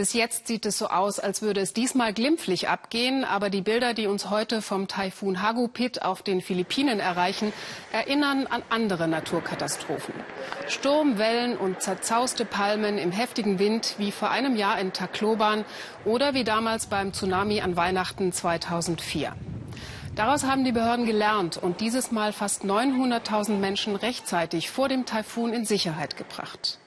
Bis jetzt sieht es so aus, als würde es diesmal glimpflich abgehen. Aber die Bilder, die uns heute vom Taifun Hagupit auf den Philippinen erreichen, erinnern an andere Naturkatastrophen. Sturm, Wellen und zerzauste Palmen im heftigen Wind wie vor einem Jahr in Tacloban oder wie damals beim Tsunami an Weihnachten 2004. Daraus haben die Behörden gelernt und dieses Mal fast 900.000 Menschen rechtzeitig vor dem Taifun in Sicherheit gebracht.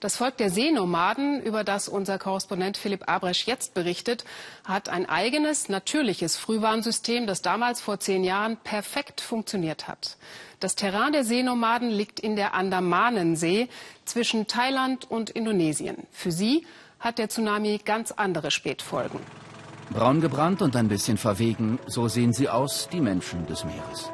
Das Volk der Seenomaden, über das unser Korrespondent Philipp Abresch jetzt berichtet, hat ein eigenes, natürliches Frühwarnsystem, das damals vor zehn Jahren perfekt funktioniert hat. Das Terrain der Seenomaden liegt in der Andamanensee zwischen Thailand und Indonesien. Für sie hat der Tsunami ganz andere Spätfolgen. Braun gebrannt und ein bisschen verwegen, so sehen sie aus, die Menschen des Meeres.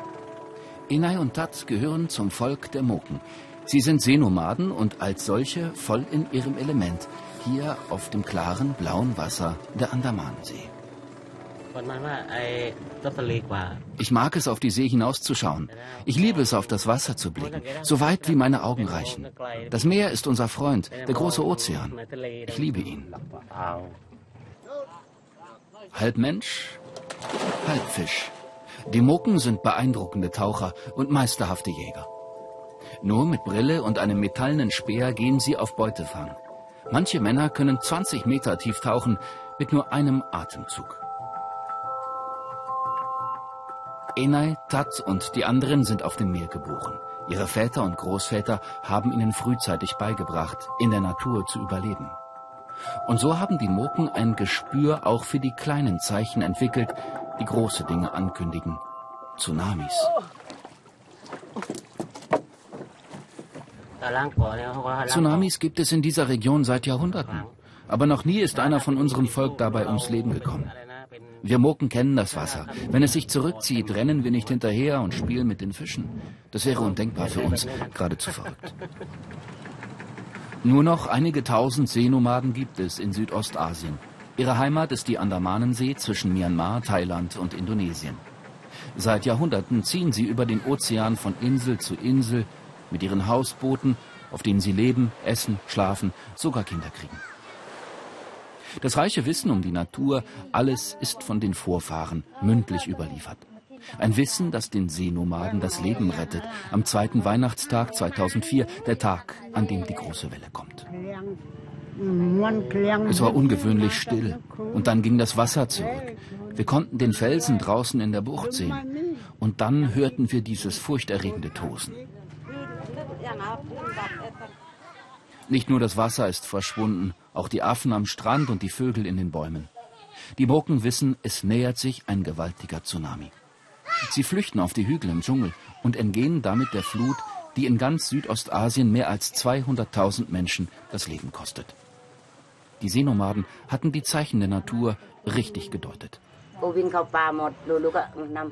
Inai und Tat gehören zum Volk der Moken. Sie sind Seenomaden und als solche voll in ihrem Element, hier auf dem klaren blauen Wasser der Andamanensee. Ich mag es, auf die See hinauszuschauen. Ich liebe es, auf das Wasser zu blicken, so weit wie meine Augen reichen. Das Meer ist unser Freund, der große Ozean. Ich liebe ihn. Halb Mensch, halb Fisch. Die Moken sind beeindruckende Taucher und meisterhafte Jäger. Nur mit Brille und einem metallenen Speer gehen sie auf Beutefang. Manche Männer können 20 Meter tief tauchen mit nur einem Atemzug. Enai, Tat und die anderen sind auf dem Meer geboren. Ihre Väter und Großväter haben ihnen frühzeitig beigebracht, in der Natur zu überleben. Und so haben die Moken ein Gespür auch für die kleinen Zeichen entwickelt, die große Dinge ankündigen. Tsunamis. Tsunamis gibt es in dieser Region seit Jahrhunderten. Aber noch nie ist einer von unserem Volk dabei ums Leben gekommen. Wir Moken kennen das Wasser. Wenn es sich zurückzieht, rennen wir nicht hinterher und spielen mit den Fischen. Das wäre undenkbar für uns, geradezu verrückt. Nur noch einige tausend Seenomaden gibt es in Südostasien. Ihre Heimat ist die Andamanensee zwischen Myanmar, Thailand und Indonesien. Seit Jahrhunderten ziehen sie über den Ozean von Insel zu Insel mit ihren Hausbooten, auf denen sie leben, essen, schlafen, sogar Kinder kriegen. Das reiche Wissen um die Natur, alles ist von den Vorfahren mündlich überliefert. Ein Wissen, das den Seenomaden das Leben rettet. Am zweiten Weihnachtstag 2004, der Tag, an dem die große Welle kommt. Es war ungewöhnlich still. Und dann ging das Wasser zurück. Wir konnten den Felsen draußen in der Bucht sehen. Und dann hörten wir dieses furchterregende Tosen. Nicht nur das Wasser ist verschwunden, auch die Affen am Strand und die Vögel in den Bäumen. Die Moken wissen, es nähert sich ein gewaltiger Tsunami. Sie flüchten auf die Hügel im Dschungel und entgehen damit der Flut, die in ganz Südostasien mehr als 200.000 Menschen das Leben kostet. Die Seenomaden hatten die Zeichen der Natur richtig gedeutet.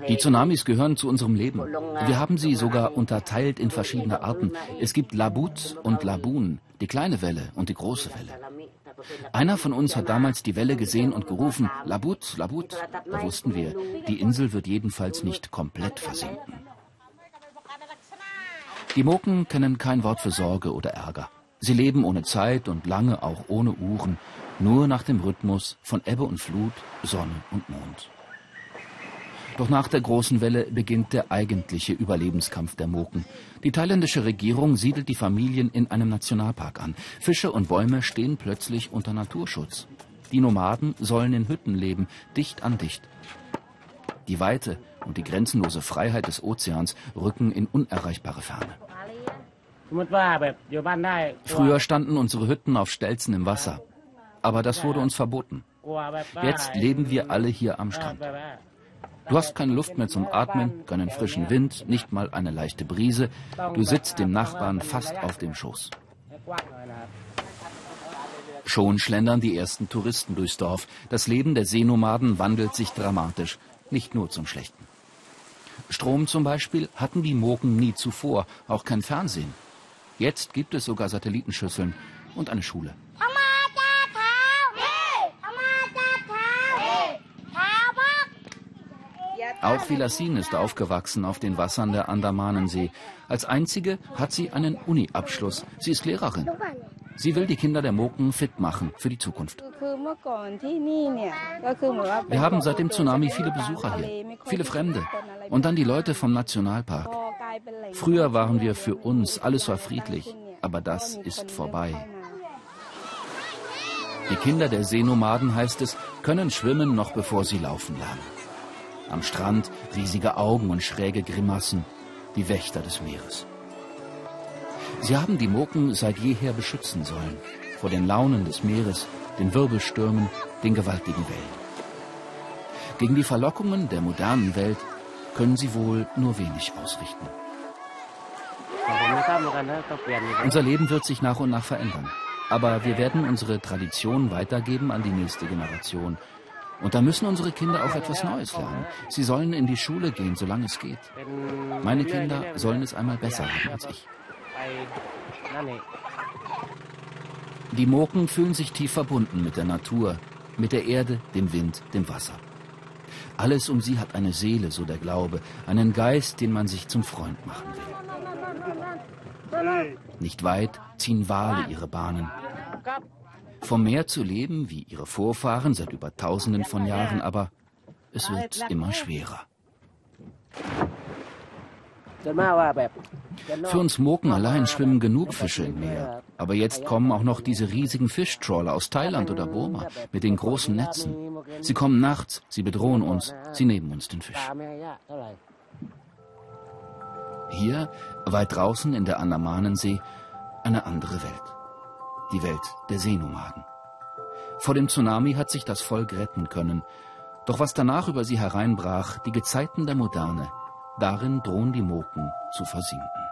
Die Tsunamis gehören zu unserem Leben. Wir haben sie sogar unterteilt in verschiedene Arten. Es gibt Labut und Labun, die kleine Welle und die große Welle. Einer von uns hat damals die Welle gesehen und gerufen, Labut, Labut. Da wussten wir, die Insel wird jedenfalls nicht komplett versinken. Die Moken kennen kein Wort für Sorge oder Ärger. Sie leben ohne Zeit und lange auch ohne Uhren, nur nach dem Rhythmus von Ebbe und Flut, Sonne und Mond. Doch nach der großen Welle beginnt der eigentliche Überlebenskampf der Moken. Die thailändische Regierung siedelt die Familien in einem Nationalpark an. Fische und Bäume stehen plötzlich unter Naturschutz. Die Nomaden sollen in Hütten leben, dicht an dicht. Die Weite und die grenzenlose Freiheit des Ozeans rücken in unerreichbare Ferne. Früher standen unsere Hütten auf Stelzen im Wasser. Aber das wurde uns verboten. Jetzt leben wir alle hier am Strand. Du hast keine Luft mehr zum Atmen, keinen frischen Wind, nicht mal eine leichte Brise. Du sitzt dem Nachbarn fast auf dem Schoß. Schon schlendern die ersten Touristen durchs Dorf. Das Leben der Seenomaden wandelt sich dramatisch, nicht nur zum Schlechten. Strom zum Beispiel hatten die Moken nie zuvor, auch kein Fernsehen. Jetzt gibt es sogar Satellitenschüsseln und eine Schule. Auch Vilasin ist aufgewachsen auf den Wassern der Andamanensee. Als einzige hat sie einen Uni-Abschluss. Sie ist Lehrerin. Sie will die Kinder der Moken fit machen für die Zukunft. Wir haben seit dem Tsunami viele Besucher hier, viele Fremde und dann die Leute vom Nationalpark. Früher waren wir für uns, alles war friedlich, aber das ist vorbei. Die Kinder der Seenomaden, heißt es, können schwimmen, noch bevor sie laufen lernen. Am Strand riesige Augen und schräge Grimassen, die Wächter des Meeres. Sie haben die Moken seit jeher beschützen sollen, vor den Launen des Meeres, den Wirbelstürmen, den gewaltigen Wellen. Gegen die Verlockungen der modernen Welt können sie wohl nur wenig ausrichten. Unser Leben wird sich nach und nach verändern. Aber wir werden unsere Tradition weitergeben an die nächste Generation. Und da müssen unsere Kinder auch etwas Neues lernen. Sie sollen in die Schule gehen, solange es geht. Meine Kinder sollen es einmal besser haben als ich. Die Moken fühlen sich tief verbunden mit der Natur, mit der Erde, dem Wind, dem Wasser. Alles um sie hat eine Seele, so der Glaube, einen Geist, den man sich zum Freund machen will. Nicht weit ziehen Wale ihre Bahnen. Vom Meer zu leben, wie ihre Vorfahren seit über tausenden von Jahren, aber es wird immer schwerer. Für uns Moken allein schwimmen genug Fische im Meer. Aber jetzt kommen auch noch diese riesigen Fischtrawler aus Thailand oder Burma mit den großen Netzen. Sie kommen nachts, sie bedrohen uns, sie nehmen uns den Fisch. Hier, weit draußen in der Andamanensee, eine andere Welt. Die Welt der Seenomaden. Vor dem Tsunami hat sich das Volk retten können. Doch was danach über sie hereinbrach, die Gezeiten der Moderne, darin drohen die Moken zu versinken.